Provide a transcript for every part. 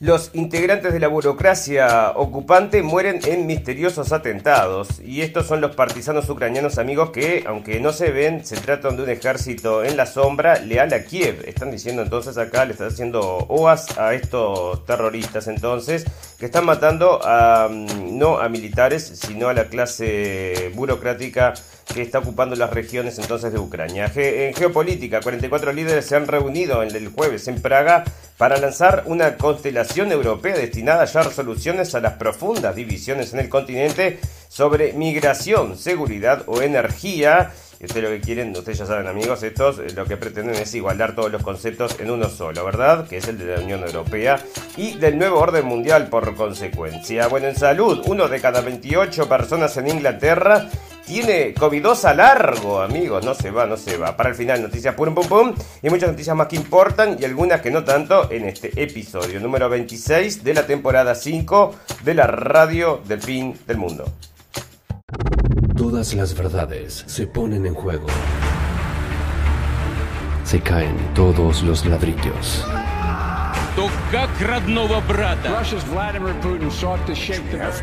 Los integrantes de la burocracia ocupante mueren en misteriosos atentados. Y estos son los partisanos ucranianos amigos que, aunque no se ven, se tratan de un ejército en la sombra leal a Kiev. Están diciendo entonces acá, le están haciendo oas a estos terroristas entonces, que están matando a, mm, no a militares, sino a la clase burocrática que está ocupando las regiones entonces de Ucrania. en geopolítica, 44 líderes se han reunido el jueves en Praga para lanzar una constelación europea destinada a hallar soluciones a las profundas divisiones en el continente sobre migración, seguridad o energía. Y ustedes lo que quieren, ustedes ya saben amigos, estos eh, lo que pretenden es igualar todos los conceptos en uno solo, ¿verdad? Que es el de la Unión Europea y del nuevo orden mundial por consecuencia. Bueno, en salud, uno de cada 28 personas en Inglaterra tiene covidosa largo, amigos. No se va, no se va. Para el final, noticias pum pum pum. Y muchas noticias más que importan y algunas que no tanto en este episodio número 26 de la temporada 5 de la radio del fin del mundo. Todas las verdades se ponen en juego. Se caen todos los ladrillos. Russia's Vladimir Putin sought to shape the next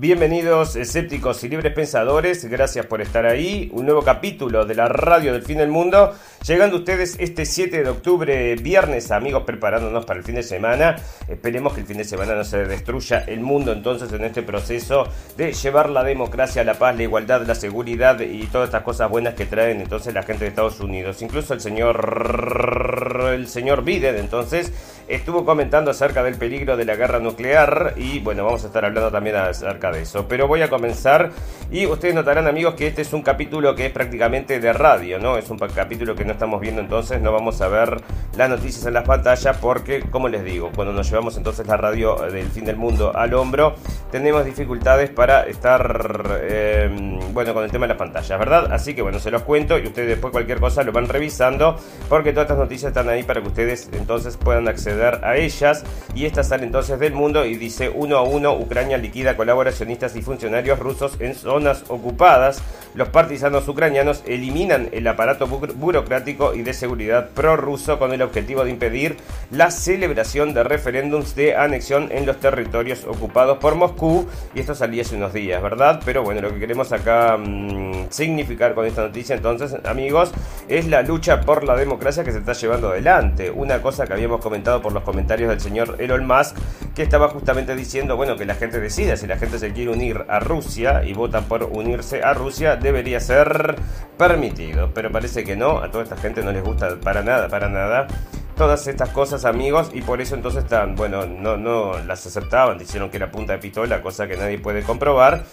Bienvenidos escépticos y libres pensadores, gracias por estar ahí. Un nuevo capítulo de la radio del fin del mundo. Llegando ustedes este 7 de octubre, viernes, amigos, preparándonos para el fin de semana. Esperemos que el fin de semana no se destruya el mundo entonces en este proceso de llevar la democracia, la paz, la igualdad, la seguridad y todas estas cosas buenas que traen entonces la gente de Estados Unidos. Incluso el señor, el señor Biden entonces estuvo comentando acerca del peligro de la guerra nuclear y bueno, vamos a estar hablando también a de eso. Pero voy a comenzar y ustedes notarán amigos que este es un capítulo que es prácticamente de radio, ¿no? Es un capítulo que no estamos viendo entonces, no vamos a ver las noticias en las pantallas porque, como les digo, cuando nos llevamos entonces la radio del fin del mundo al hombro, tenemos dificultades para estar, em, bueno, con el tema de las pantallas, ¿verdad? Así que bueno, se los cuento y ustedes después cualquier cosa lo van revisando porque todas estas noticias están ahí para que ustedes entonces puedan acceder a ellas y esta sale entonces del mundo y dice uno a uno Ucrania liquida colaboracionistas y funcionarios rusos en zonas ocupadas. Los partisanos ucranianos eliminan el aparato burocrático y de seguridad prorruso con el objetivo de impedir la celebración de referéndums de anexión en los territorios ocupados por Moscú. Y esto salía hace unos días, ¿verdad? Pero bueno, lo que queremos acá mm, significar con esta noticia entonces, amigos, es la lucha por la democracia que se está llevando adelante. Una cosa que habíamos comentado por los comentarios del señor Elon Musk, que estaba justamente diciendo, bueno, que la gente decida si la gente se quiere unir a Rusia y votan por unirse a Rusia, debería ser permitido. Pero parece que no, a toda esta gente no les gusta para nada, para nada todas estas cosas, amigos, y por eso entonces están, bueno, no, no las aceptaban, dijeron que era punta de pistola, cosa que nadie puede comprobar.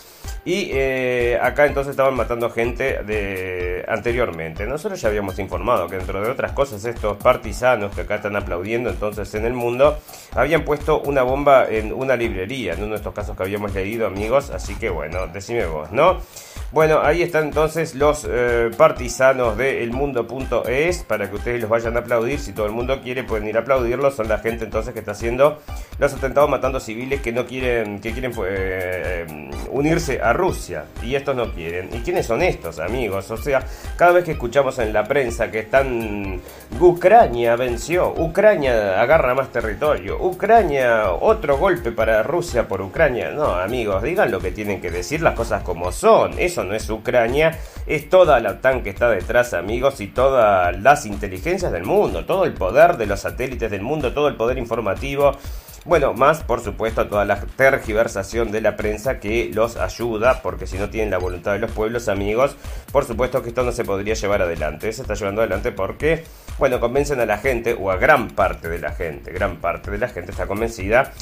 Y eh, acá entonces estaban matando gente de anteriormente. Nosotros ya habíamos informado que dentro de otras cosas estos partisanos que acá están aplaudiendo entonces en el mundo habían puesto una bomba en una librería, en uno de estos casos que habíamos leído amigos. Así que bueno, decime vos, ¿no? Bueno, ahí están entonces los eh, partisanos de elmundo.es para que ustedes los vayan a aplaudir. Si todo el mundo quiere, pueden ir a aplaudirlos. Son la gente entonces que está haciendo los atentados matando civiles que no quieren, que quieren eh, unirse a Rusia. Y estos no quieren. ¿Y quiénes son estos, amigos? O sea, cada vez que escuchamos en la prensa que están. Ucrania venció, Ucrania agarra más territorio, Ucrania otro golpe para Rusia por Ucrania. No, amigos, digan lo que tienen que decir, las cosas como son. No es Ucrania, es toda la OTAN que está detrás, amigos, y todas las inteligencias del mundo, todo el poder de los satélites del mundo, todo el poder informativo. Bueno, más por supuesto toda la tergiversación de la prensa que los ayuda, porque si no tienen la voluntad de los pueblos amigos, por supuesto que esto no se podría llevar adelante. Se está llevando adelante porque, bueno, convencen a la gente, o a gran parte de la gente, gran parte de la gente está convencida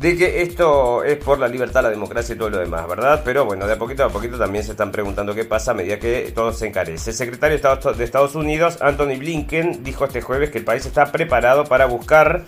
de que esto es por la libertad, la democracia y todo lo demás, ¿verdad? Pero bueno, de a poquito a poquito también se están preguntando qué pasa a medida que todo se encarece. El secretario de Estados Unidos, Anthony Blinken, dijo este jueves que el país está preparado para buscar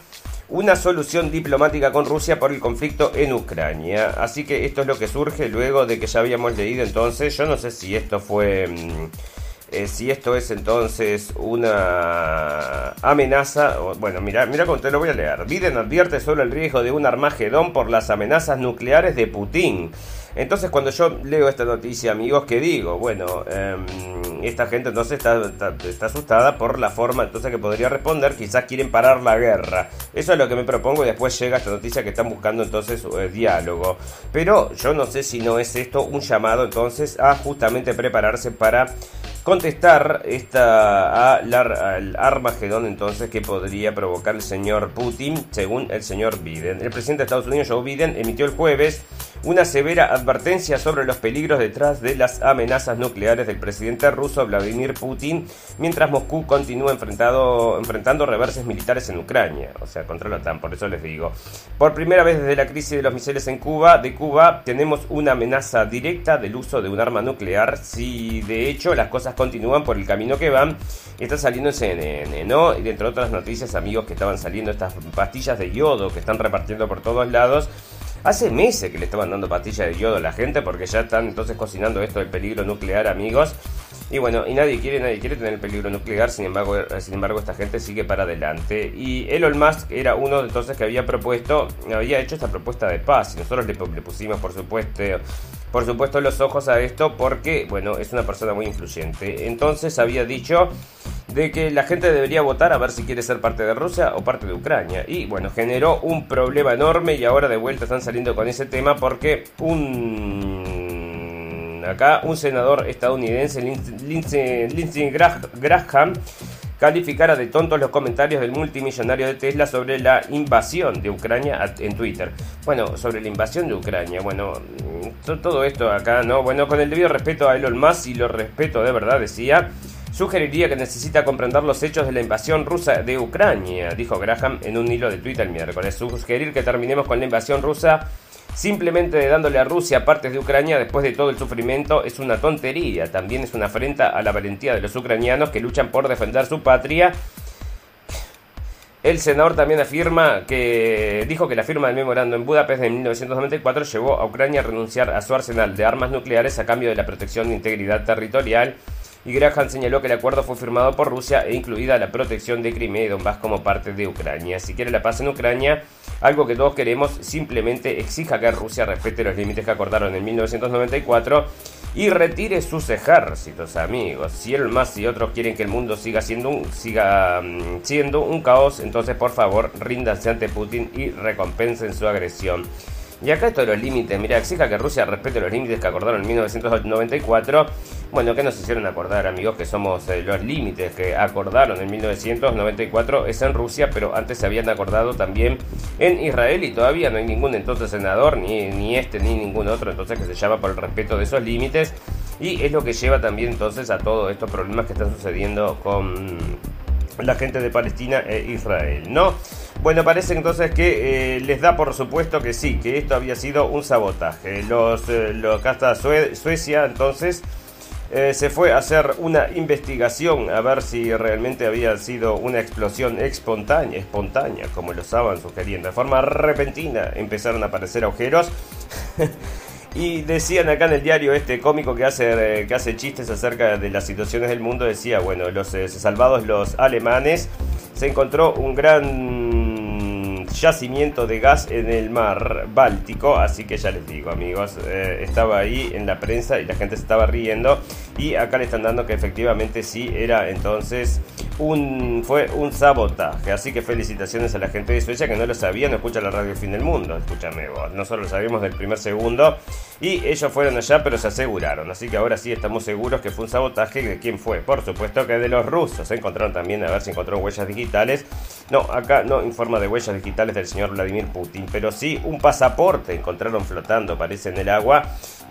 una solución diplomática con Rusia por el conflicto en Ucrania. Así que esto es lo que surge luego de que ya habíamos leído entonces, yo no sé si esto fue... Mm, eh, si esto es entonces una amenaza, bueno, mira, mira cómo te lo voy a leer. Biden advierte sobre el riesgo de un Armagedón por las amenazas nucleares de Putin. Entonces cuando yo leo esta noticia, amigos, ¿qué digo? Bueno, em, esta gente entonces está, está, asustada por la forma entonces que podría responder, quizás quieren parar la guerra. Eso es lo que me propongo y después llega esta noticia que están buscando entonces eh, diálogo. Pero yo no sé si no es esto un llamado entonces a justamente prepararse para contestar esta, al Armagedón entonces que podría provocar el señor Putin, según el señor Biden. El presidente de Estados Unidos, Joe Biden, emitió el jueves una severa advertencia sobre los peligros detrás de las amenazas nucleares del presidente ruso Vladimir Putin, mientras Moscú continúa enfrentado, enfrentando reverses militares en Ucrania, o sea, contra la OTAN, por eso les digo. Por primera vez desde la crisis de los misiles en Cuba, de Cuba, tenemos una amenaza directa del uso de un arma nuclear, si de hecho las cosas continúan por el camino que van, está saliendo en CNN, ¿no? Y entre otras noticias, amigos, que estaban saliendo estas pastillas de yodo que están repartiendo por todos lados, Hace meses que le estaban dando pastillas de yodo a la gente porque ya están entonces cocinando esto del peligro nuclear, amigos. Y bueno, y nadie quiere, nadie quiere tener el peligro nuclear, sin embargo, sin embargo esta gente sigue para adelante. Y Elon Musk era uno de entonces que había propuesto, había hecho esta propuesta de paz. Y nosotros le, le pusimos, por supuesto, por supuesto, los ojos a esto porque, bueno, es una persona muy influyente. Entonces había dicho de que la gente debería votar a ver si quiere ser parte de Rusia o parte de Ucrania. Y bueno, generó un problema enorme y ahora de vuelta están saliendo con ese tema porque un... Acá un senador estadounidense, Lindsey, Graham, calificara de tontos los comentarios del multimillonario de Tesla sobre la invasión de Ucrania en Twitter. Bueno, sobre la invasión de Ucrania, bueno, todo esto acá, ¿no? Bueno, con el debido respeto a Elon Musk y lo respeto de verdad, decía, sugeriría que necesita comprender los hechos de la invasión rusa de Ucrania, dijo Graham en un hilo de Twitter el miércoles. Sugerir que terminemos con la invasión rusa simplemente dándole a Rusia partes de Ucrania después de todo el sufrimiento es una tontería. También es una afrenta a la valentía de los ucranianos que luchan por defender su patria. El senador también afirma que dijo que la firma del memorando en Budapest en 1994 llevó a Ucrania a renunciar a su arsenal de armas nucleares a cambio de la protección de integridad territorial y Graham señaló que el acuerdo fue firmado por Rusia e incluida la protección de Crimea y Donbass como parte de Ucrania. Si quiere la paz en Ucrania, algo que todos queremos, simplemente exija que Rusia respete los límites que acordaron en 1994 y retire sus ejércitos, amigos. Si él más y otros quieren que el mundo siga siendo un, siga, mm, siendo un caos, entonces por favor ríndanse ante Putin y recompensen su agresión. Y acá esto de los límites, mira, exija que Rusia respete los límites que acordaron en 1994. Bueno, ¿qué nos hicieron acordar, amigos? Que somos eh, los límites que acordaron en 1994 es en Rusia, pero antes se habían acordado también en Israel y todavía no hay ningún entonces senador, ni, ni este ni ningún otro, entonces que se llama por el respeto de esos límites. Y es lo que lleva también entonces a todos estos problemas que están sucediendo con la gente de Palestina e Israel, ¿no? Bueno, parece entonces que eh, les da por supuesto que sí, que esto había sido un sabotaje. Los, eh, acá está Suecia, entonces eh, se fue a hacer una investigación a ver si realmente había sido una explosión espontánea, espontánea, como lo estaban sugiriendo. De forma repentina empezaron a aparecer agujeros. Y decían acá en el diario este cómico que hace, que hace chistes acerca de las situaciones del mundo, decía, bueno, los salvados los alemanes, se encontró un gran yacimiento de gas en el mar Báltico, así que ya les digo amigos, eh, estaba ahí en la prensa y la gente se estaba riendo y acá le están dando que efectivamente sí era entonces un fue un sabotaje, así que felicitaciones a la gente de Suecia que no lo sabía, no escucha la radio Fin del Mundo, escúchame vos, nosotros lo sabíamos del primer segundo y ellos fueron allá pero se aseguraron, así que ahora sí estamos seguros que fue un sabotaje, ¿de quién fue? Por supuesto que de los rusos, encontraron también a ver si encontraron huellas digitales, no, acá no informa de huellas digitales del señor Vladimir Putin, pero sí un pasaporte encontraron flotando, parece, en el agua,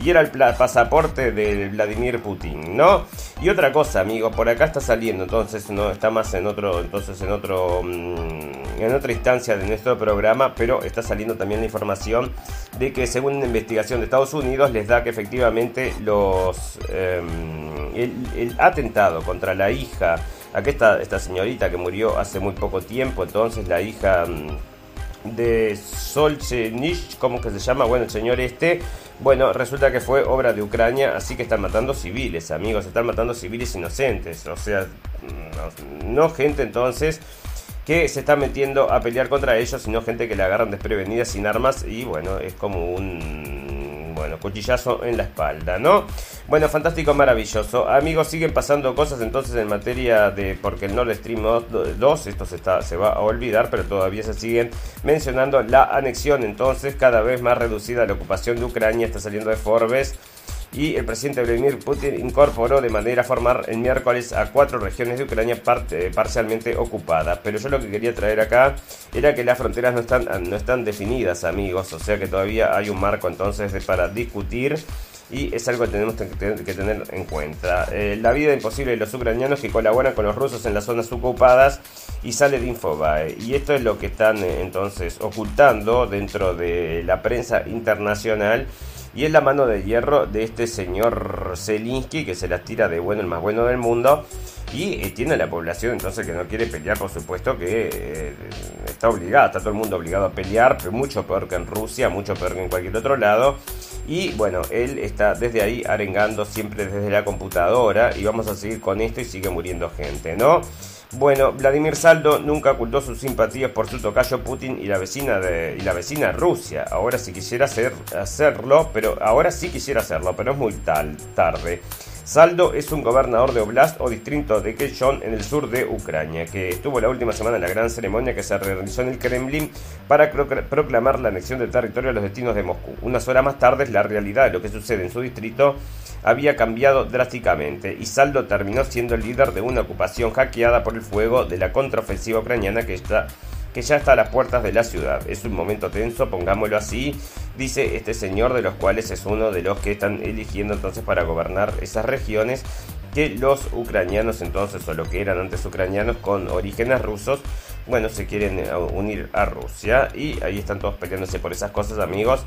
y era el pasaporte de Vladimir Putin, ¿no? Y otra cosa, amigos, por acá está saliendo, entonces no está más en otro, entonces en otro, mm, en otra instancia de nuestro programa, pero está saliendo también la información de que según una investigación de Estados Unidos les da que efectivamente los em, el atentado contra la hija Aquí está esta señorita que murió hace muy poco tiempo, entonces la hija mm, de Solzhenitsyn, ¿cómo que se llama? Bueno, el señor este, bueno, resulta que fue obra de Ucrania, así que están matando civiles, amigos, están matando civiles inocentes, o sea, no, gente entonces que se está metiendo a pelear contra ellos, sino gente que le agarran desprevenida sin armas y bueno, es como un bueno, cuchillazo en la espalda, ¿no? Bueno, fantástico, maravilloso. Amigos, siguen pasando cosas entonces en materia de, porque el Nord Stream 2, esto se, está, se va a olvidar, pero todavía se siguen mencionando la anexión, entonces cada vez más reducida la ocupación de Ucrania, está saliendo de Forbes y el presidente Vladimir Putin incorporó de manera formal el miércoles a cuatro regiones de Ucrania parcialmente ocupadas. Pero yo lo que quería traer acá era que las fronteras no están, no están definidas, amigos, o sea que todavía hay un marco entonces para discutir y es algo que tenemos que tener en cuenta. Eh, la vida imposible de los ucranianos que colaboran con los rusos en las zonas ocupadas y sale de Infobae. Y esto es lo que están eh, entonces ocultando dentro de la prensa internacional y es la mano de hierro de este señor Zelinsky que se las tira de bueno el más bueno del mundo y eh, tiene la población entonces que no quiere pelear por supuesto que eh, está obligada, está todo el mundo obligado a pelear, pero mucho peor que en Rusia, mucho peor que en cualquier otro lado y bueno, él está desde ahí arengando siempre desde la computadora y vamos a seguir con esto y sigue muriendo gente, ¿no? Bueno, Vladimir Saldo nunca ocultó sus simpatías por su tocayo Putin y la vecina de y la vecina Rusia. Ahora sí quisiera hacer, hacerlo, pero ahora sí quisiera hacerlo, pero es muy tal, tarde. Saldo es un gobernador de Oblast o distrito de Kherson en el sur de Ucrania, que estuvo la última semana en la gran ceremonia que se realizó en el Kremlin para proclamar la anexión del territorio a los destinos de Moscú. Unas horas más tarde, la realidad de lo que sucede en su distrito había cambiado drásticamente y Saldo terminó siendo el líder de una ocupación hackeada por el fuego de la contraofensiva ucraniana que está que ya está a las puertas de la ciudad. Es un momento tenso, pongámoslo así, dice este señor, de los cuales es uno de los que están eligiendo entonces para gobernar esas regiones, que los ucranianos entonces, o lo que eran antes ucranianos con orígenes rusos, bueno, se quieren unir a Rusia y ahí están todos peleándose por esas cosas, amigos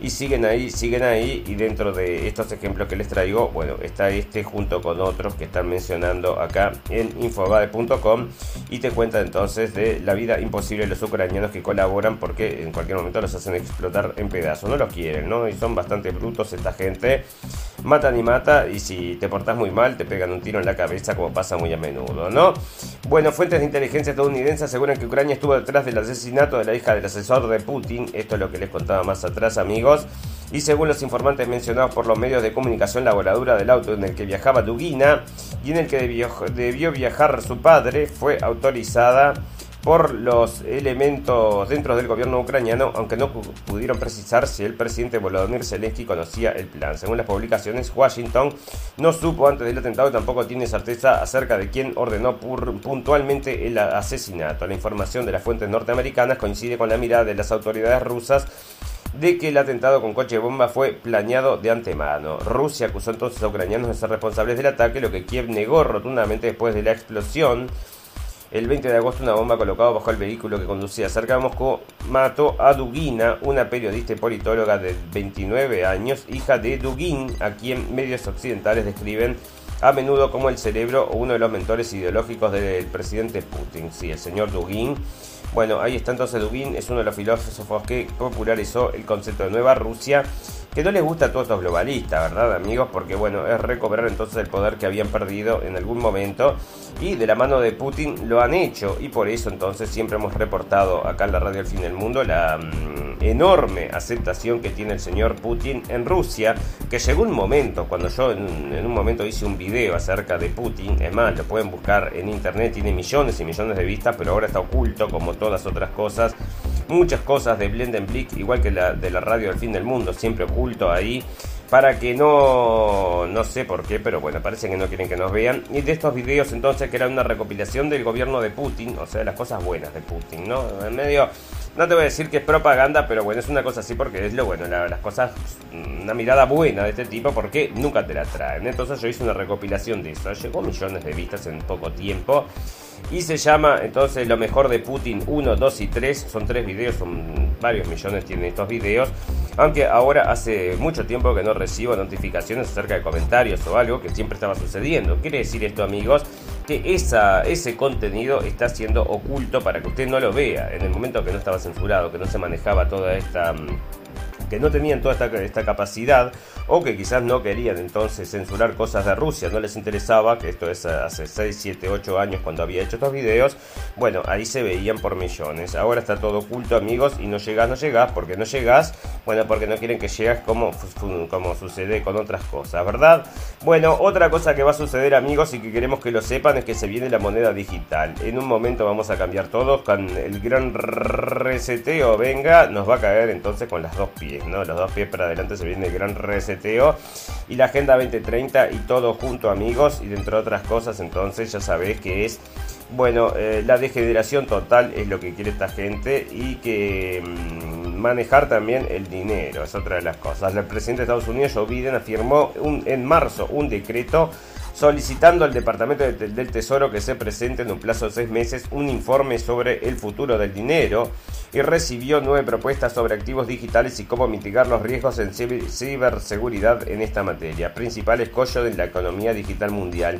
y siguen ahí, siguen ahí y dentro de estos ejemplos que les traigo, bueno, está este junto con otros que están mencionando acá en infobade.com y te cuenta entonces de la vida imposible de los ucranianos que colaboran porque en cualquier momento los hacen explotar en pedazos, no los quieren, ¿no? Y son bastante brutos esta gente, matan y mata y si te portas muy mal te pegan un tiro en la cabeza como pasa muy a menudo, ¿no? Bueno, fuentes de inteligencia estadounidense aseguran que Ucrania estuvo detrás del asesinato de la hija del asesor de Putin, esto es lo que les contaba más atrás amigos, y según los informantes mencionados por los medios de comunicación, la voladura del auto en el que viajaba Dugina y en el que debió, viajar su padre fue autorizada por los elementos dentro del gobierno ucraniano, aunque no pudieron precisar si el presidente Volodymyr Zelensky conocía el plan. Según las publicaciones, Washington no supo antes del atentado y tampoco tiene certeza acerca de quién ordenó puntualmente el asesinato. La información de las fuentes norteamericanas coincide con la mirada de las autoridades rusas de que el atentado con coche bomba fue planeado de antemano. Rusia acusó entonces a ucranianos de ser responsables del ataque, lo que Kiev negó rotundamente después de la explosión. El 20 de agosto una bomba colocada bajo el vehículo que conducía cerca de Moscú mató a Dugina, una periodista y politóloga de 29 años, hija de Dugin, a quien medios occidentales describen a menudo como el cerebro o uno de los mentores ideológicos del presidente Putin. Sí, el señor Dugin bueno, ahí está entonces Dugin, es uno de los filósofos que popularizó el concepto de Nueva Rusia, que no les gusta a todos los globalistas, ¿verdad, amigos? Porque, bueno, es recobrar entonces el poder que habían perdido en algún momento y de la mano de Putin lo han hecho y por eso entonces siempre hemos reportado acá en la radio El Fin del Mundo la mm, enorme aceptación que tiene el señor Putin en Rusia, que llegó un momento, cuando yo en, en un momento hice un video acerca de Putin, es más, lo pueden buscar en internet, tiene millones y millones de vistas, pero ahora está oculto como todas otras cosas. Muchas cosas de Blendenblick, igual que la de la radio del fin del mundo, siempre oculto ahí para que no, no sé por qué, pero bueno, parece que no quieren que nos vean. Y de estos videos entonces que era una recopilación del gobierno de Putin, o sea, las cosas buenas de Putin, ¿no? En medio, no te voy a decir que es propaganda, pero bueno, es una cosa así porque es lo bueno, las cosas, una mirada buena de este tipo porque nunca te la traen. Entonces yo hice una recopilación de eso, llegó millones de vistas en poco tiempo. Y se llama entonces Lo mejor de Putin 1, 2 y 3. Son tres videos, son varios millones tienen estos videos. Aunque ahora hace mucho tiempo que no recibo notificaciones acerca de comentarios o algo que siempre estaba sucediendo. Quiere decir esto amigos que esa, ese contenido está siendo oculto para que usted no lo vea en el momento que no estaba censurado, que no se manejaba toda esta mm, que no tenían toda esta, esta, capacidad o que quizás no querían entonces censurar cosas de Rusia, no les interesaba, que esto es hace 6, 7, 8 años cuando había hecho estos videos, bueno, ahí se veían por millones. Ahora está todo oculto amigos y no llegás, no llegás, porque no llegás, bueno, porque no quieren que llegas como, como sucede con otras cosas, ¿verdad? Bueno, otra cosa que va a suceder amigos y que queremos que lo sepan es que se viene la moneda digital. En un momento vamos a cambiar todos con el gran reseteo, venga, nos va a caer entonces con las dos pies. Los dos pies para adelante se viene el gran reseteo y la Agenda 2030 y todo junto amigos y dentro de otras cosas entonces ya sabéis que es bueno, eh, la degeneración total es lo que quiere esta gente y que mm, manejar también el dinero es otra de las cosas. El presidente de Estados Unidos, Joe Biden, afirmó en marzo un decreto solicitando al Departamento del Tesoro que se presente en un plazo de seis meses un informe sobre el futuro del dinero y recibió nueve propuestas sobre activos digitales y cómo mitigar los riesgos en ciberseguridad en esta materia, principal escollo de la economía digital mundial.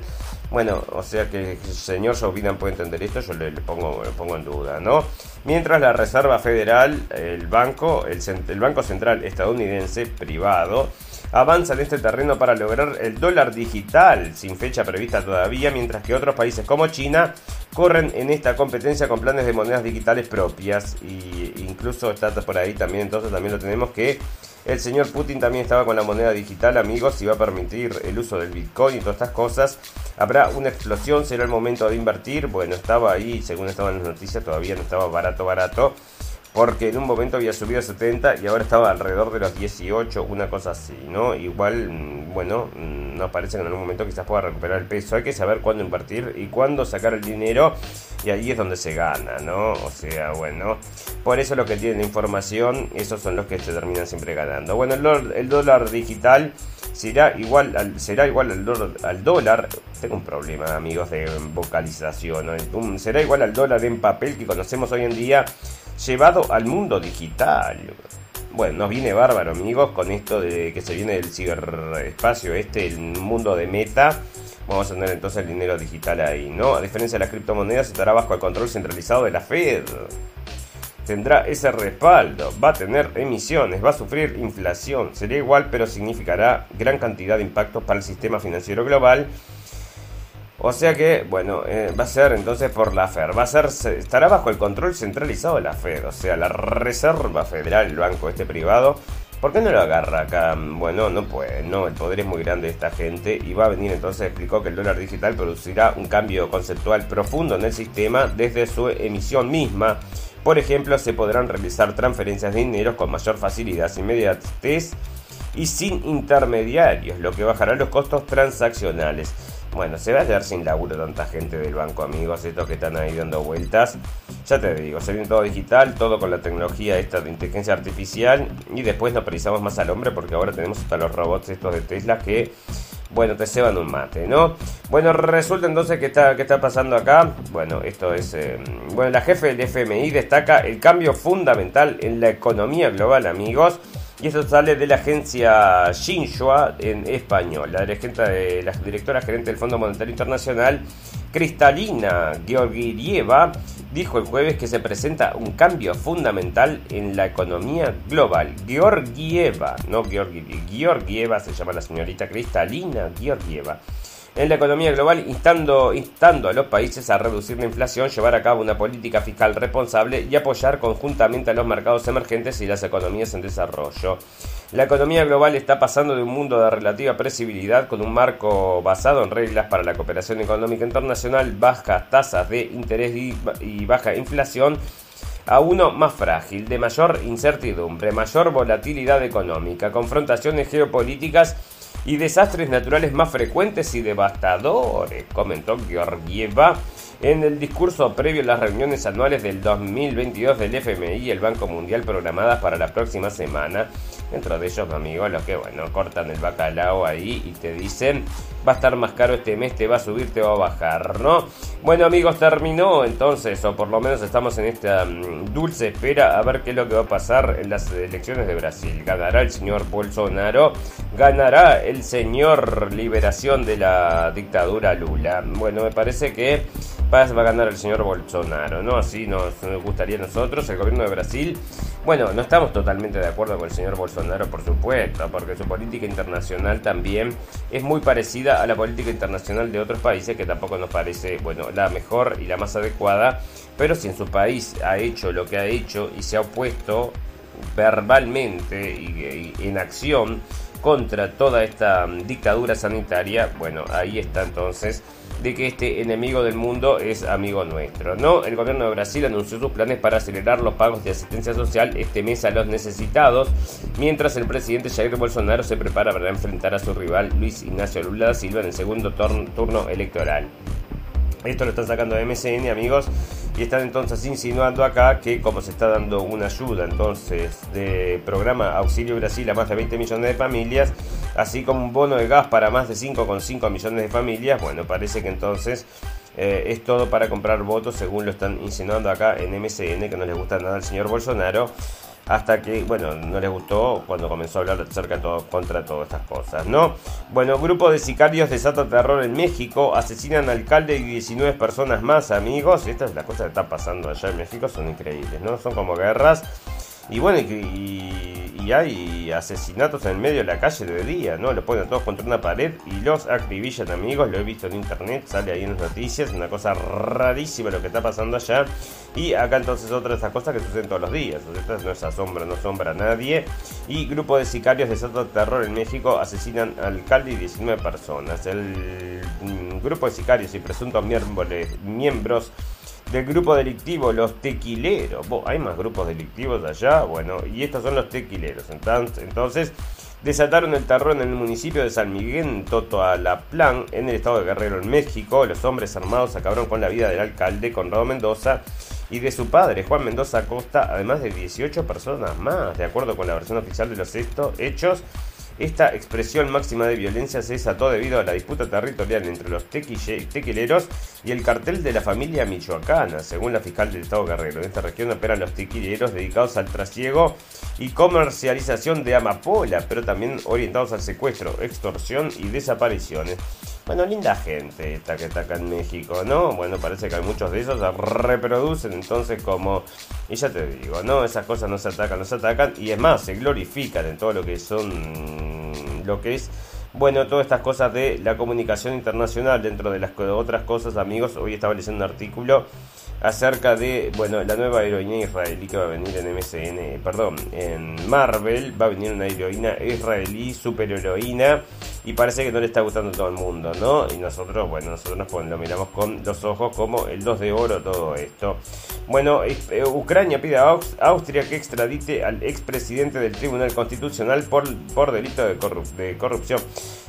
Bueno, o sea que el señor Joe puede entender esto, yo le, pongo, pongo en duda, ¿no? Mientras la Reserva Federal, el banco, el, el Banco Central estadounidense privado, avanza en este terreno para lograr el dólar digital, sin fecha prevista todavía, mientras que otros países como China corren en esta competencia con planes de monedas digitales propias. Y incluso está por ahí también, entonces también lo tenemos que el señor Putin también estaba con la moneda digital, amigos, y va a permitir el uso del Bitcoin y todas estas cosas. Habrá una explosión, será el momento de invertir. Bueno, estaba ahí, según estaban las noticias, todavía no estaba barato, barato porque en un momento había subido a 70 y ahora estaba alrededor de los 18, una cosa así, ¿no? Igual, mm, bueno, mm, nos parece que en algún momento quizás pueda recuperar el peso. Hay que saber cuándo invertir y cuándo sacar el dinero y ahí es donde se gana, ¿no? O sea, bueno, por eso los que tienen información, esos son los que se terminan siempre ganando. Bueno, el, dólar digital será igual al, será igual al dólar, al dólar. Tengo un problema, amigos, de vocalización. ¿no? Será igual al dólar en papel que conocemos hoy en día llevado al mundo digital. Bueno, nos viene bárbaro, amigos, con esto de que se viene del ciberespacio, este, el mundo de meta. Vamos a tener entonces el dinero digital ahí, ¿no? A diferencia de las criptomonedas, estará bajo el control centralizado de la Fed. Tendrá ese respaldo, va a tener emisiones, va a sufrir inflación. Sería igual, pero significará gran cantidad de impactos para el sistema financiero global o sea que, bueno, eh, va a ser entonces por la FED. Va a ser, estará bajo el control centralizado de la FED. O sea, la Reserva Federal, el banco este privado. ¿Por qué no lo agarra acá? Bueno, no puede, no, el poder es muy grande de esta gente y va a venir entonces, explicó que el dólar digital producirá un cambio conceptual profundo en el sistema desde su emisión misma. Por ejemplo, se podrán realizar transferencias de dinero con mayor facilidad, inmediatez y sin intermediarios, lo que bajará los costos transaccionales. Bueno, se va a quedar sin laburo tanta gente del banco, amigos, estos que están ahí dando vueltas. Ya te digo, se viene todo digital, todo con la tecnología esta de inteligencia artificial y después no precisamos más al hombre porque ahora tenemos hasta los robots estos de Tesla que, bueno, te ceban un mate, ¿no? Bueno, resulta entonces que está, que está pasando acá. Bueno, esto es... Eh, bueno, la jefe del FMI destaca el cambio fundamental en la economía global, amigos. Y eso sale de la agencia Xinhua en español. La, de, la directora gerente del Fondo Monetario Internacional, Cristalina Georgieva, dijo el jueves que se presenta un cambio fundamental en la economía global. Georgieva, no Georgieva se llama la señorita Cristalina Georgieva en la economía global, instando, instando a los países a reducir la inflación, llevar a cabo una política fiscal responsable y apoyar conjuntamente a los mercados emergentes y las economías en desarrollo. La economía global está pasando de un mundo de relativa previsibilidad con un marco basado en reglas para la cooperación económica internacional, bajas tasas de interés y baja inflación, a uno más frágil, de mayor incertidumbre, mayor volatilidad económica, confrontaciones geopolíticas y desastres naturales más frecuentes y devastadores, comentó Georgieva. En el discurso previo a las reuniones anuales del 2022 del FMI y el Banco Mundial programadas para la próxima semana, dentro de ellos, amigos, los que, bueno, cortan el bacalao ahí y te dicen, va a estar más caro este mes, te va a subir, te va a bajar, ¿no? Bueno, amigos, terminó entonces, o por lo menos estamos en esta mm, dulce espera a ver qué es lo que va a pasar en las elecciones de Brasil. ¿Ganará el señor Bolsonaro? ¿Ganará el señor liberación de la dictadura Lula? Bueno, me parece que va a ganar el señor Bolsonaro, ¿no? Así nos, gustaría a nosotros, el gobierno de Brasil. Bueno, no estamos totalmente de acuerdo con el señor Bolsonaro, por supuesto, porque su política internacional también es muy parecida a la política internacional de otros países que tampoco nos parece, bueno, la mejor y la más adecuada. Pero si en su país ha hecho lo que ha hecho y se ha opuesto verbalmente y en acción contra toda esta dictadura sanitaria, bueno, ahí está entonces de que este enemigo del mundo es amigo nuestro. ¿no? El gobierno de Brasil anunció sus planes para acelerar los pagos de asistencia social este mes a los necesitados, mientras el presidente Jair Bolsonaro se prepara para enfrentar a su rival Luis Ignacio Lula da Silva en el segundo turno electoral. Esto lo están sacando de MCN, amigos, y están entonces insinuando acá que como se está dando una ayuda entonces de programa Auxilio Brasil a más de 20 millones de familias, así como un bono de gas para más de 5,5 millones de familias, bueno, parece que entonces eh, es todo para comprar votos, según lo están insinuando acá en MCN, que no les gusta nada al señor Bolsonaro hasta que, bueno, no les gustó cuando comenzó a hablar acerca de todo, contra todas estas cosas, ¿no? Bueno, grupo de sicarios desata terror en México, asesinan al alcalde y 19 personas más, amigos. Estas es las cosas que están pasando allá en México, son increíbles, ¿no? Son como guerras. Y bueno, y, hay asesinatos en medio de la calle de día, ¿no? Lo ponen todos contra una pared y los acribillan, amigos. Lo he visto en internet, sale ahí en las noticias. Una cosa rarísima lo que está pasando allá. Y acá entonces otra de esas cosas que suceden todos los días. No es asombra, no asombra a nadie. Y grupo de sicarios de Soto Terror en México asesinan al alcalde y 19 personas. El mm, grupo de sicarios y presuntos miembros del grupo delictivo Los Tequileros. ¿Hay más grupos delictivos allá? Bueno, y estos son los tequileros. Entonces, desataron el terror en el municipio de San Miguel, Totoalaplan, en el estado de Guerrero, en México. Los hombres armados acabaron con la vida del alcalde, Conrado Mendoza, y de su padre, Juan Mendoza Acosta, además de 18 personas más, de acuerdo con la versión oficial de los hechos. Esta expresión máxima de violencia se desató debido a la disputa territorial entre los tequileros y el cartel de la familia michoacana, según la fiscal del Estado Guerrero. En esta región operan los tequileros dedicados al trasiego y comercialización de amapola, pero también orientados al secuestro, extorsión y desapariciones. Bueno, linda gente esta que está acá en México, ¿no? Bueno, parece que hay muchos de esos se reproducen entonces como... Y ya te digo, ¿no? Esas cosas no se atacan, no se atacan. Y es más, se glorifican en todo lo que son... Lo que es... Bueno, todas estas cosas de la comunicación internacional, dentro de las otras cosas, amigos, hoy estaba leyendo un artículo acerca de, bueno, la nueva heroína israelí que va a venir en MSN, perdón, en Marvel, va a venir una heroína israelí, superheroína, y parece que no le está gustando a todo el mundo, ¿no? Y nosotros, bueno, nosotros lo miramos con los ojos como el 2 de oro todo esto. Bueno, eh, Ucrania pide a Austria que extradite al expresidente del Tribunal Constitucional por, por delito de, de corrupción.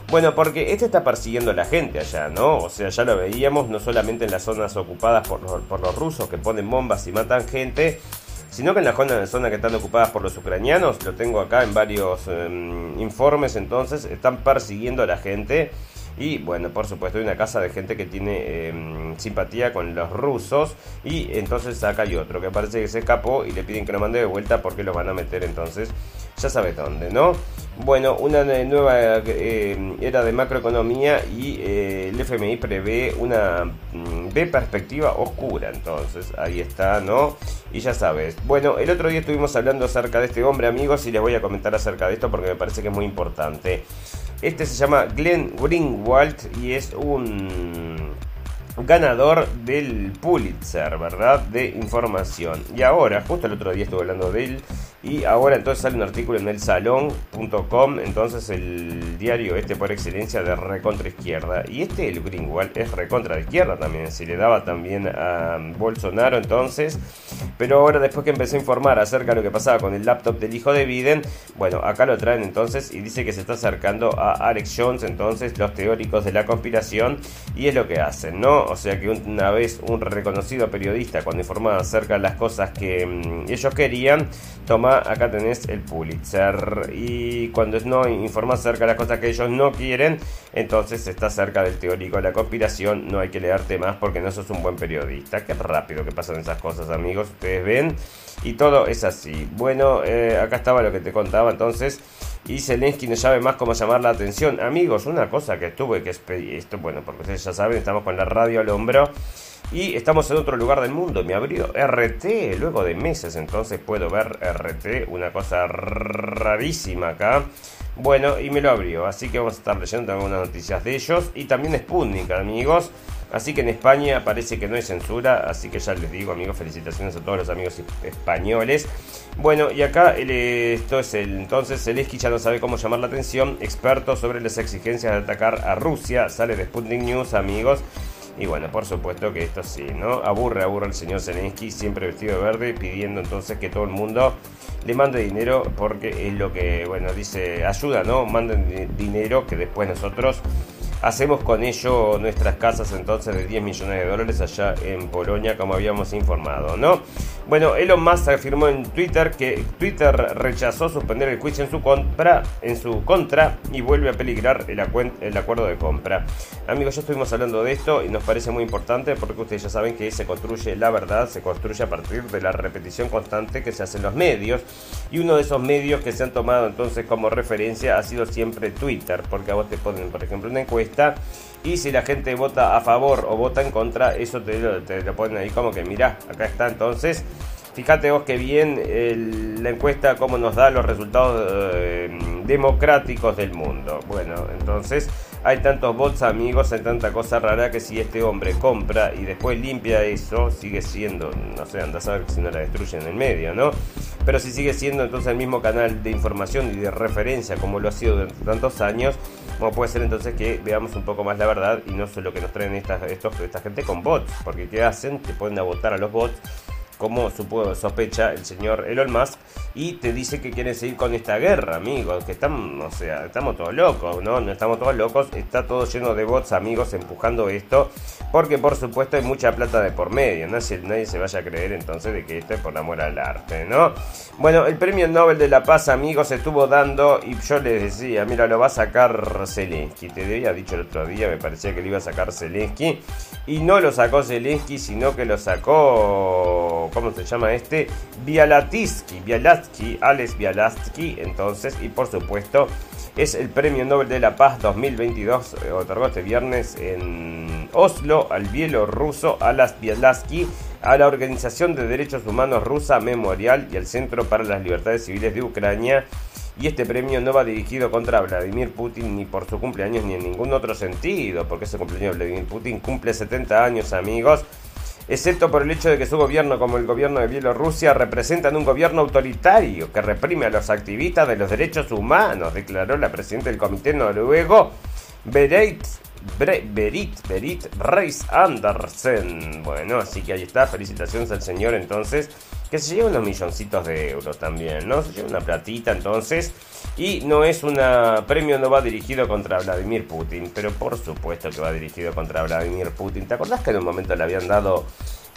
Bueno, porque este está persiguiendo a la gente allá, ¿no? O sea, ya lo veíamos, no solamente en las zonas ocupadas por los, por los rusos que ponen bombas y matan gente, sino que en la zona, zona que están ocupadas por los ucranianos, lo tengo acá en varios em, informes, entonces están persiguiendo a la gente. Y bueno, por supuesto, hay una casa de gente que tiene em, simpatía con los rusos. Y entonces acá hay otro que parece que se escapó y le piden que lo mande de vuelta porque lo van a meter entonces ya sabe dónde, ¿no? Bueno, una nueva eh, era de macroeconomía y eh, el FMI prevé una mm, de perspectiva oscura, entonces ahí está, ¿no? Y ya sabes. Bueno, el otro día estuvimos hablando acerca de este hombre, amigos, y les voy a comentar acerca de esto porque me parece que es muy importante. Este se llama Glenn Greenwald y es un ganador del Pulitzer, ¿verdad? De información. Y ahora, justo el otro día estuve hablando de él Y ahora entonces sale un artículo en el salón.com, entonces el diario este por excelencia de recontra izquierda. Y este, el Greenwald, es recontra de izquierda también, se le daba también a Bolsonaro entonces. Pero ahora después que empecé a informar acerca de lo que pasaba con el laptop del hijo de Biden, bueno, acá lo traen entonces y dice que se está acercando a Alex Jones, entonces los teóricos de la conspiración, y es lo que hacen, ¿no? O sea que una vez un reconocido periodista cuando informaba acerca de las cosas que mm, ellos querían, acá tenés el Pulitzer. Y cuando no informa acerca de las cosas que ellos no quieren, entonces está cerca del teórico de la conspiración. No hay que leerte más porque no sos un buen periodista. Qué rápido que pasan esas cosas, amigos. Ustedes ven. Y todo es así. Bueno, eh, acá estaba lo que te contaba entonces. Y Zelensky no sabe más cómo llamar la atención. Amigos, una cosa que estuve que esto, bueno, porque ustedes ya saben, estamos con la radio al hombro. Y estamos en otro lugar del mundo. Me abrió RT luego de meses. Entonces puedo ver RT. Una cosa rarísima acá. Bueno, y me lo abrió. Así que vamos a estar leyendo algunas noticias de ellos. Y también Sputnik, amigos. Así que en España parece que no hay censura. Así que ya les digo, amigos, felicitaciones a todos los amigos españoles. Bueno, y acá esto es el entonces Zelensky ya no sabe cómo llamar la atención. Experto sobre las exigencias de atacar a Rusia. Sale de Sputnik News, amigos. Y bueno, por supuesto que esto sí, ¿no? Aburre, aburre el señor Zelensky, siempre vestido de verde, pidiendo entonces que todo el mundo le mande dinero porque es lo que, bueno, dice, ayuda, ¿no? Manden dinero que después nosotros hacemos con ello nuestras casas entonces de 10 millones de dólares allá en Polonia, como habíamos informado, ¿no? Bueno, Elon Musk afirmó en Twitter que Twitter rechazó suspender el juicio en su compra, en su contra y vuelve a peligrar el, el acuerdo de compra. Amigos, ya estuvimos hablando de esto y nos parece muy importante porque ustedes ya saben que se construye la verdad, se construye a partir de la repetición constante que se hace en los medios y uno de esos medios que se han tomado entonces como referencia ha sido siempre Twitter, porque a vos te ponen, por ejemplo, una encuesta y si la gente vota a favor o vota en contra, eso te lo, ponen ahí como que mirá, acá está entonces. Fíjate vos que bien la encuesta cómo nos da los resultados eh, democráticos del mundo. Bueno, entonces hay tantos bots amigos, hay tanta cosa rara que si este hombre compra y después limpia eso, sigue siendo, no sé, anda a saber si no la destruyen en el medio, ¿no? Pero si sigue siendo entonces el mismo canal de información y de referencia como lo ha sido durante tantos años, como puede ser entonces que veamos un poco más la verdad y no solo que nos traen esta, estos, esta gente con bots, porque ¿qué hacen? Te ponen a votar a los bots como sospecha el señor Elon Musk, y te dice que quiere seguir con esta guerra, amigos, que estamos, o sea, estamos todos locos, ¿no? No estamos todos locos, está todo lleno de bots, amigos, empujando esto, porque por supuesto hay mucha plata de por medio, ¿no? Si nadie se vaya a creer entonces de que esto es por amor al arte, ¿no? Bueno, el premio Nobel de la Paz, amigos, estuvo dando, y yo les decía, mira, lo va a sacar Zelensky, te había dicho el otro día, me parecía que lo iba a sacar Zelensky, y no lo sacó Zelensky, sino que lo sacó ¿cómo se llama este? Bialatsky, Bialatsky, Alex entonces, y por supuesto, es el Premio Nobel de la Paz 2022, eh, otorgado este viernes en Oslo al bielorruso Alex Bialatsky, a la Organización de Derechos Humanos Rusa Memorial y al Centro para las Libertades Civiles de Ucrania. Y este premio no va dirigido contra Vladimir Putin ni por su cumpleaños ni en ningún otro sentido, porque ese cumpleaños de Vladimir Putin cumple 70 años, amigos excepto por el hecho de que su gobierno, como el gobierno de Bielorrusia, representan un gobierno autoritario que reprime a los activistas de los derechos humanos, declaró la presidenta del comité noruego, Berit, Berit, Berit Reis Andersen. Bueno, así que ahí está, felicitaciones al señor entonces, que se lleva unos milloncitos de euros también, ¿no? Se lleva una platita entonces. Y no es un premio, no va dirigido contra Vladimir Putin, pero por supuesto que va dirigido contra Vladimir Putin. ¿Te acordás que en un momento le habían dado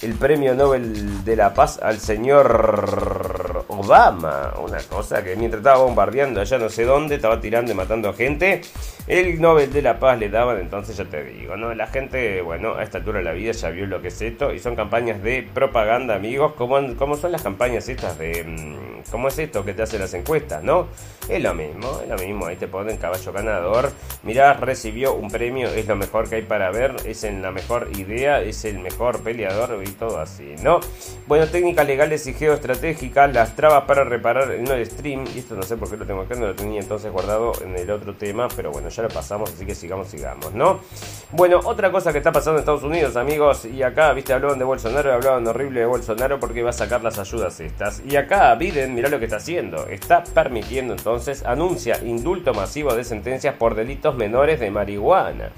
el premio Nobel de la Paz al señor Obama? Una cosa que mientras estaba bombardeando allá no sé dónde, estaba tirando y matando gente, el Nobel de la Paz le daban, entonces ya te digo, ¿no? La gente, bueno, a esta altura de la vida ya vio lo que es esto y son campañas de propaganda, amigos, como, como son las campañas estas de... ¿Cómo es esto que te hacen las encuestas, no? Es lo mismo, es lo mismo, ahí te ponen caballo ganador. Mirá, recibió un premio, es lo mejor que hay para ver, es en la mejor idea, es el mejor peleador y todo así, ¿no? Bueno, técnicas legales y geoestratégicas, las trabas para reparar en el stream. Y esto no sé por qué lo tengo acá, no lo tenía entonces guardado en el otro tema, pero bueno, ya lo pasamos, así que sigamos, sigamos, ¿no? Bueno, otra cosa que está pasando en Estados Unidos, amigos, y acá, viste, hablaban de Bolsonaro, hablaban horrible de Bolsonaro porque va a sacar las ayudas estas. Y acá Biden, mirá lo que está haciendo, está permitiendo entonces, anuncia indulto masivo de sentencias por delitos menores de marihuana.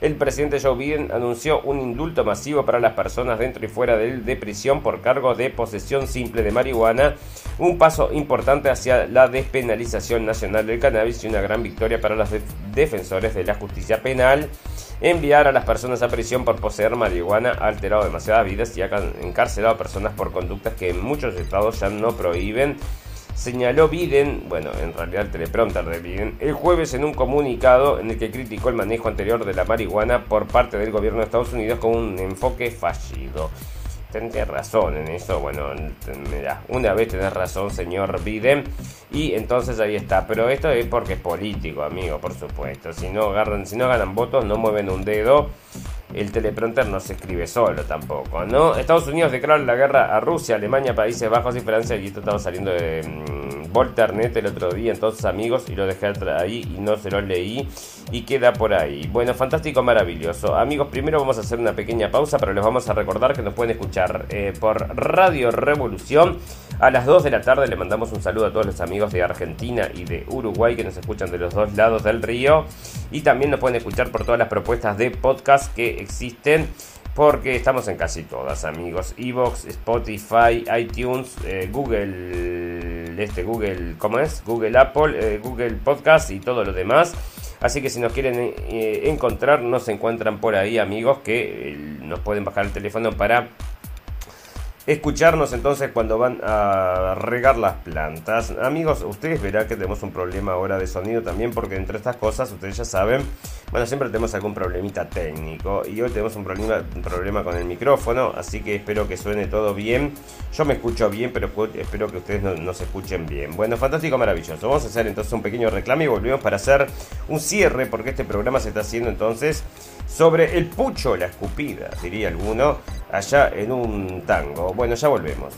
El presidente Joe Biden anunció un indulto masivo para las personas dentro y fuera de, de prisión por cargo de posesión simple de marihuana, un paso importante hacia la despenalización nacional del cannabis y una gran victoria para los defensores de la justicia penal. Enviar a las personas a prisión por poseer marihuana ha alterado demasiadas vidas y ha encarcelado a personas por conductas que en muchos estados ya no prohíben señaló Biden, bueno, en realidad el teleprompter de Biden, el jueves en un comunicado en el que criticó el manejo anterior de la marihuana por parte del gobierno de Estados Unidos con un enfoque fallido. Tenés razón en eso, bueno, mira, una vez tenés razón, señor Biden, y entonces ahí está. Pero esto es porque es político, amigo, por supuesto. Si no agarran, si no ganan votos, no mueven un dedo el teleprompter no se escribe solo tampoco, ¿no? Estados Unidos declara la guerra a Rusia, Alemania, Países Bajos y Francia. Y esto estaba saliendo de mm, Volternet el otro día, entonces amigos, y lo dejé ahí y no se lo leí y queda por ahí. Bueno, fantástico, maravilloso. Amigos, primero vamos a hacer una pequeña pausa, pero les vamos a recordar que nos pueden escuchar eh, por Radio Revolución. A las 2 de la tarde le mandamos un saludo a todos los amigos de Argentina y de Uruguay que nos escuchan de los dos lados del río. Y también nos pueden escuchar por todas las propuestas de podcast que existen porque estamos en casi todas, amigos. Evox, Spotify, iTunes, eh, Google, este Google, ¿cómo es? Google Apple, eh, Google Podcast y todo lo demás. Así que si nos quieren eh, encontrar, nos encuentran por ahí, amigos, que nos pueden bajar el teléfono para escucharnos entonces cuando van a regar las plantas. Amigos, ustedes verán que tenemos un problema ahora de sonido también porque entre estas cosas, ustedes ya saben, bueno, siempre tenemos algún problemita técnico y hoy tenemos un problema, un problema con el micrófono, así que espero que suene todo bien. Yo me escucho bien, pero espero que ustedes no, se escuchen bien. Bueno, fantástico, maravilloso. Vamos a hacer entonces un pequeño reclamo y volvemos para hacer un cierre porque este programa se está haciendo entonces sobre el pucho, la escupida, diría alguno, allá en un tango. Bueno, ya volvemos.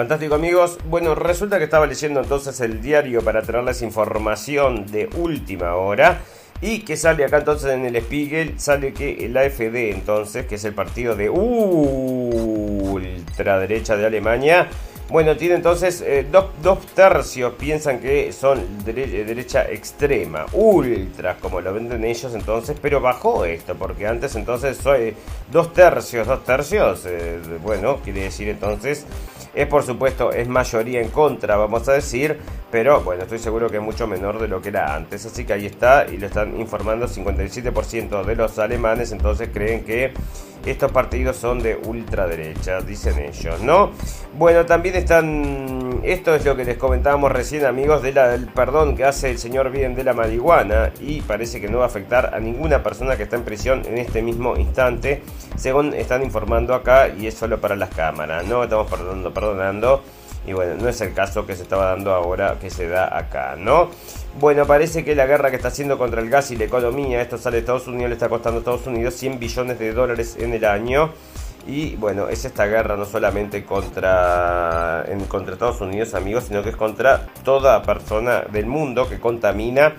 Fantástico amigos. Bueno, resulta que estaba leyendo entonces el diario para traerles información de última hora. Y que sale acá entonces en el Spiegel, sale que el AFD entonces, que es el partido de ultraderecha de Alemania, bueno, tiene entonces eh, dos, tercios piensan que son derecha extrema, ultras, como lo venden ellos entonces, pero bajó esto, porque antes entonces soy dos tercios, dos tercios, eh, bueno, quiere decir entonces es por supuesto, es mayoría en contra, vamos a decir, pero bueno, estoy seguro que es mucho menor de lo que era antes. Así que ahí está, y lo están informando, 57% de los alemanes entonces creen que estos partidos son de ultraderecha, dicen ellos, ¿no? Bueno, también están, esto es lo que les comentábamos recién amigos, del perdón que hace el señor Biden de la marihuana y parece que no va a afectar a ninguna persona que está en prisión en este mismo instante, según están informando acá y es solo para las cámaras, ¿no? Estamos perdonando, perdonando y bueno, no es el caso que se estaba dando ahora, que se da acá, ¿no? Bueno, parece que la guerra que está haciendo contra el gas y la economía, esto sale de Estados Unidos, le está costando a Estados Unidos 100 billones de dólares en el año. Y bueno, es esta guerra no solamente contra, en, contra Estados Unidos, amigos, sino que es contra toda persona del mundo que contamina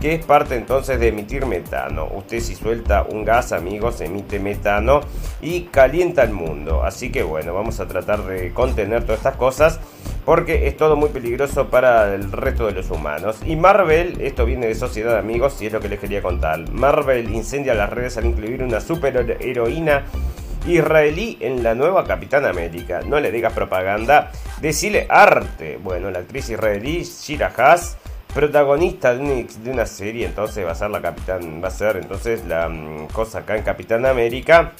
que es parte entonces de emitir metano. Usted si suelta un gas, amigos, emite metano y calienta el mundo. Así que bueno, vamos a tratar de contener todas estas cosas. porque es todo muy peligroso para el resto de los humanos. Y Marvel, esto viene de Sociedad Amigos y es lo que les quería contar. Marvel incendia las redes al incluir una superheroína israelí en la nueva Capitán América. No le digas propaganda, decile arte. Bueno, la actriz israelí Shira Haas, protagonista de una, serie, entonces va a ser la Capitán, va a ser entonces la mm, cosa acá en Capitán América.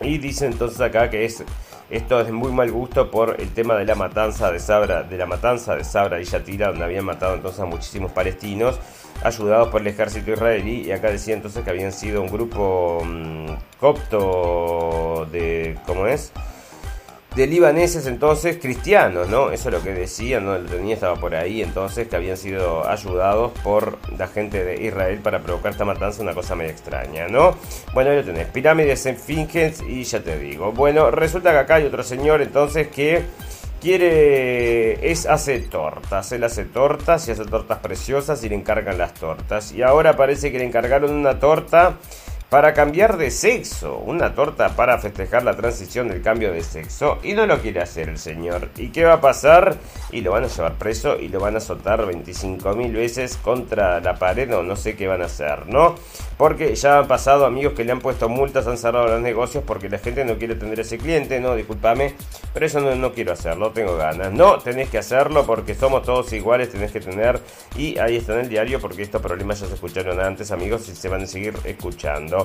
Y dice entonces acá que es esto es muy mal gusto por el tema de la matanza de Sabra, de la matanza de Sabra y Yatira, donde habían matado entonces a muchísimos palestinos, ayudados por el ejército israelí. Y acá decía entonces que habían sido un grupo mm, copto de, ¿cómo es? De libaneses entonces cristianos, ¿no? Eso es lo que decían, ¿no? Lo tenía, estaba por ahí entonces, que habían sido ayudados por la gente de Israel para provocar esta matanza, una cosa medio extraña, ¿no? Bueno, ahí lo tenés, pirámides en Fingens y ya te digo. Bueno, resulta que acá hay otro señor entonces que quiere, es, hace tortas, él hace tortas y hace tortas preciosas y le encargan las tortas. Y ahora parece que le encargaron una torta para cambiar de sexo, una torta para festejar la transición del cambio de sexo y no lo quiere hacer el señor. ¿Y qué va a pasar? Y lo van a llevar preso y lo van a azotar 25 mil veces contra la pared o no sé qué van a hacer, ¿no? Porque ya han pasado amigos que le han puesto multas, han cerrado los negocios porque la gente no quiere tener ese cliente, no, discúlpame, pero eso no, no quiero hacerlo, tengo ganas. No, tenés que hacerlo porque somos todos iguales, tenés que tener y ahí está en el diario porque estos problemas ya se escucharon antes amigos y se van a seguir escuchando.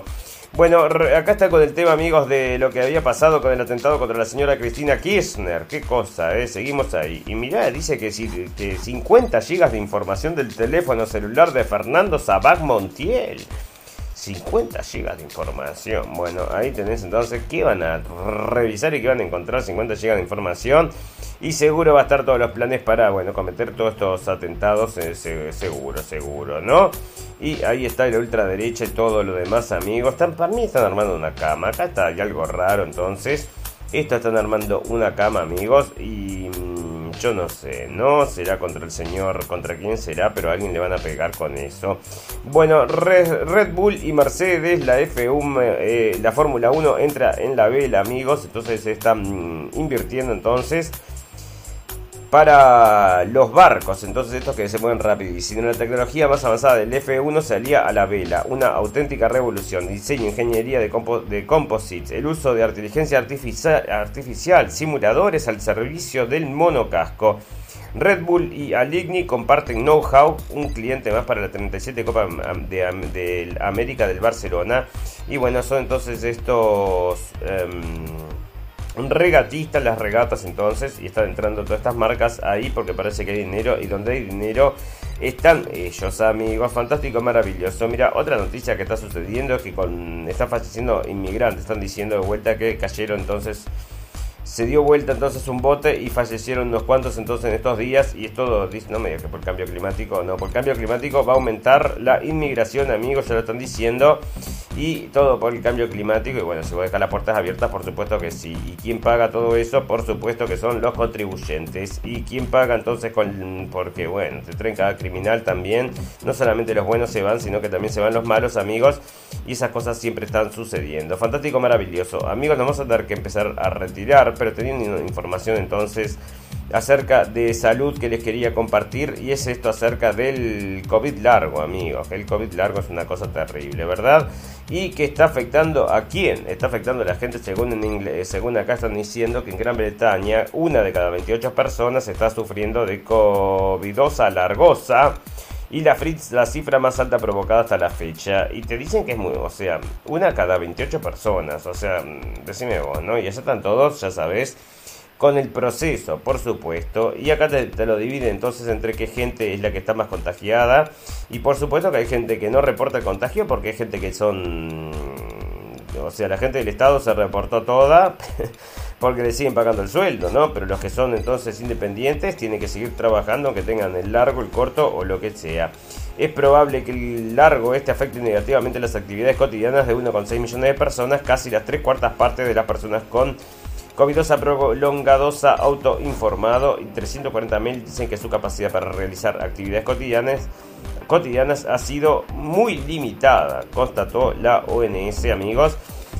Bueno, acá está con el tema, amigos, de lo que había pasado con el atentado contra la señora Cristina Kirchner. Qué cosa, ¿eh? Seguimos ahí. Y mirá, dice que, que 50 gigas de información del teléfono celular de Fernando Sabac Montiel. 50 gigas de información. Bueno, ahí tenés entonces que van a revisar y que van a encontrar 50 gigas de información. Y seguro va a estar todos los planes para, bueno, cometer todos estos atentados. Eh, seguro, seguro, ¿no? Y ahí está la ultraderecha y todo lo demás, amigos. Están, para mí están armando una cama. Acá está, algo raro entonces. Esto están armando una cama, amigos. Y mm, yo no sé, no será contra el señor, contra quién será, pero a alguien le van a pegar con eso. Bueno, Red, Bull y Mercedes, la F1, eh, la Fórmula 1 entra en la vela, amigos. Entonces están mm, invirtiendo entonces para los barcos, entonces estos que se mueven rápido. Y si la tecnología más avanzada del F1 se alía a la vela, una auténtica revolución. Diseño, ingeniería de, de composites, el uso de inteligencia artificial, simuladores al servicio del monocasco. Red Bull y Aligni comparten know-how, un cliente más para la 37 Copa de, América del Barcelona. Y bueno, son entonces estos... Em, regatistas las regatas entonces y están entrando todas estas marcas ahí porque parece que hay dinero y donde hay dinero están ellos amigos fantástico maravilloso. Mira otra noticia que está sucediendo es que con están falleciendo inmigrantes están diciendo de vuelta que cayeron entonces se dio vuelta entonces un bote y fallecieron unos cuantos entonces en estos días y es todo, no me digas que por cambio climático, no, por cambio climático va a aumentar la inmigración, amigos, ya lo están diciendo, y todo por el cambio climático, y bueno, si voy a dejar las puertas abiertas, por supuesto que sí, y quién paga todo eso, por supuesto que son los contribuyentes, y quién paga entonces con, porque bueno, se traen cada criminal también, no solamente los buenos se van, sino que también se van los malos amigos, y esas cosas siempre están sucediendo, fantástico, maravilloso, amigos, nos vamos a tener que empezar a retirar, pero teniendo información entonces acerca de salud que les quería compartir y es esto acerca del COVID largo, amigos. El COVID largo es una cosa terrible, ¿verdad? Y que está afectando a quién? Está afectando a la gente según inglés, según acá están diciendo que en Gran Bretaña una de cada 28 personas está sufriendo de covidosa largosa y la, Fritz, la cifra más alta provocada hasta la fecha. Y te dicen que es muy, o sea, una cada 28 personas, o sea, decime vos, ¿no? Y ya están todos, ya sabes, con el proceso, por supuesto. Y acá te, lo divide entonces entre qué gente es la que está más contagiada. Y por supuesto que hay gente que no reporta el contagio porque hay gente que son... O sea, la gente del Estado se reportó toda. porque le siguen pagando el sueldo, ¿no? Pero los que son entonces independientes tienen que seguir trabajando aunque tengan el largo, el corto o lo que sea. Es probable que el largo este afecte negativamente las actividades cotidianas de 1,6 millones de personas, casi las tres cuartas partes de las personas con covidosa prolongadosa autoinformado y 340.000 dicen que su capacidad para realizar actividades cotidianas, cotidianas ha sido muy limitada, constató la ONS, amigos.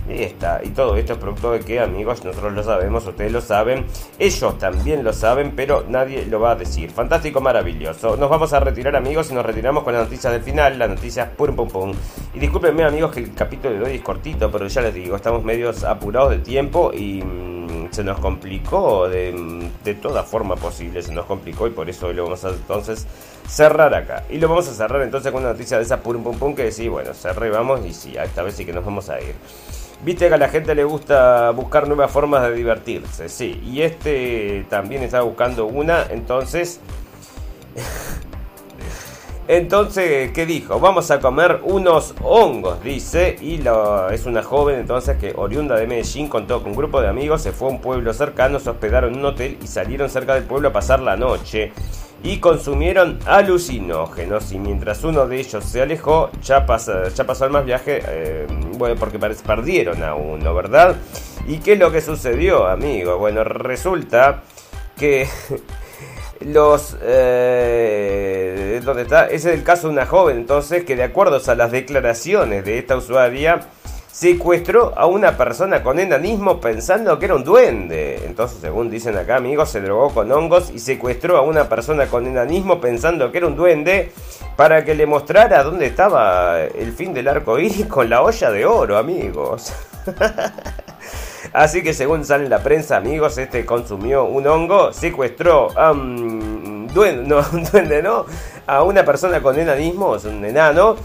Y está. Y todo esto es producto de que, amigos, nosotros lo sabemos, ustedes lo saben, ellos también lo saben, pero nadie lo va a decir. Fantástico, maravilloso. Nos vamos a retirar, amigos, y nos retiramos con las noticias del final, las noticias pum pum pum. Y discúlpenme, amigos, que el capítulo de hoy es cortito, pero ya les digo, estamos medios apurados de tiempo y mm, se nos complicó de, mm, de toda forma posible, se nos complicó y por eso hoy lo vamos a entonces cerrar acá. Y lo vamos a cerrar entonces con una noticia de esa pum pum pum que sí, bueno, cerré, vamos y sí, esta vez sí que nos vamos a ir. Viste que a la gente le gusta buscar nuevas formas de divertirse, sí. Y este también está buscando una, entonces... Entonces, ¿qué dijo? Vamos a comer unos hongos, dice. Y lo, es una joven entonces que oriunda de Medellín contó con un grupo de amigos, se fue a un pueblo cercano, se hospedaron en un hotel y salieron cerca del pueblo a pasar la noche. Y consumieron alucinógenos. Y mientras uno de ellos se alejó, ya, pasa, ya pasó el más viaje. Eh, bueno, porque perdieron a uno, ¿verdad? ¿Y qué es lo que sucedió, amigo? Bueno, resulta que los... Eh, ¿Dónde está? Ese es el caso de una joven entonces que de acuerdo a las declaraciones de esta usuaria secuestró a una persona con enanismo pensando que era un duende. Entonces, según dicen acá, amigos, se drogó con hongos y secuestró a una persona con enanismo pensando que era un duende para que le mostrara dónde estaba el fin del arco iris con la olla de oro, amigos. Así que según sale en la prensa, amigos, este consumió un hongo, secuestró a no, un duende, no, a una persona con enanismo, es un enano,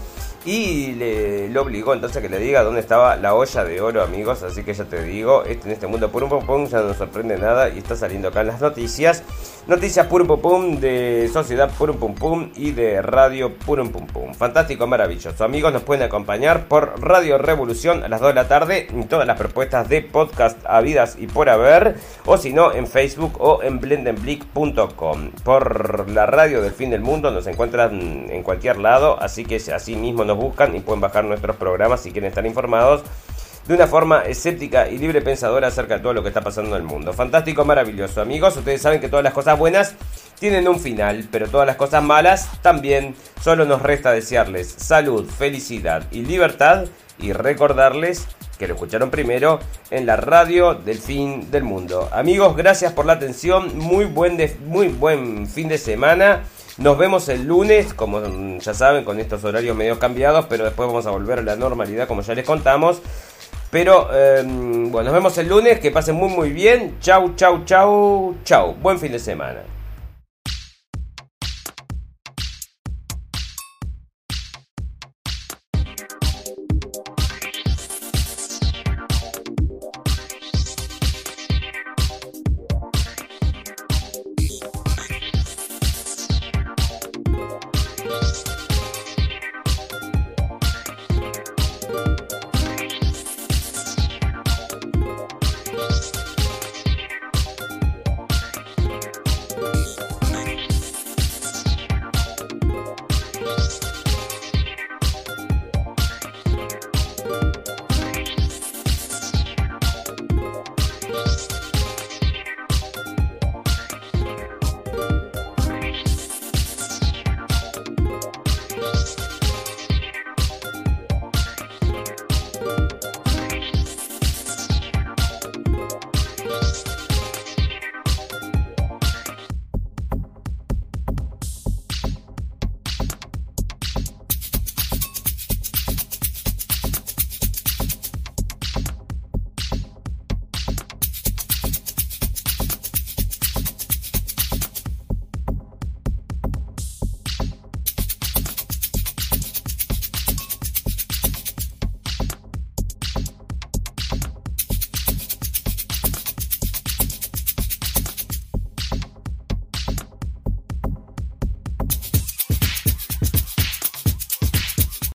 y le, obligó entonces a que le diga dónde estaba la olla de oro, amigos. Así que ya te digo, este, en este mundo pum pum pum ya no sorprende nada y está saliendo acá en las noticias. Noticias pum pum pum de Sociedad pum pum pum y de Radio pum pum pum. Fantástico, maravilloso. Amigos, nos pueden acompañar por Radio Revolución a las 2 de la tarde en todas las propuestas de podcast habidas y por haber. O si no, en Facebook o en blendenblick.com. Por la radio del fin del mundo nos encuentran en cualquier lado. Así que así mismo nos buscan y pueden bajar nuestros programas si quieren estar informados de una forma escéptica y libre pensadora acerca de todo lo que está pasando en el mundo. Fantástico, maravilloso. Amigos, ustedes saben que todas las cosas buenas tienen un final, pero todas las cosas malas también. Solo nos resta desearles salud, felicidad y libertad y recordarles que lo escucharon primero en la radio del fin del mundo. Amigos, gracias por la atención. Muy buen, muy buen fin de semana. Nos vemos el lunes, como ya saben, con estos horarios medio cambiados, pero después vamos a volver a la normalidad, como ya les contamos. Pero em, bueno, nos vemos el lunes, que pasen muy muy bien. Chau, chau, chau, chau. Buen fin de semana.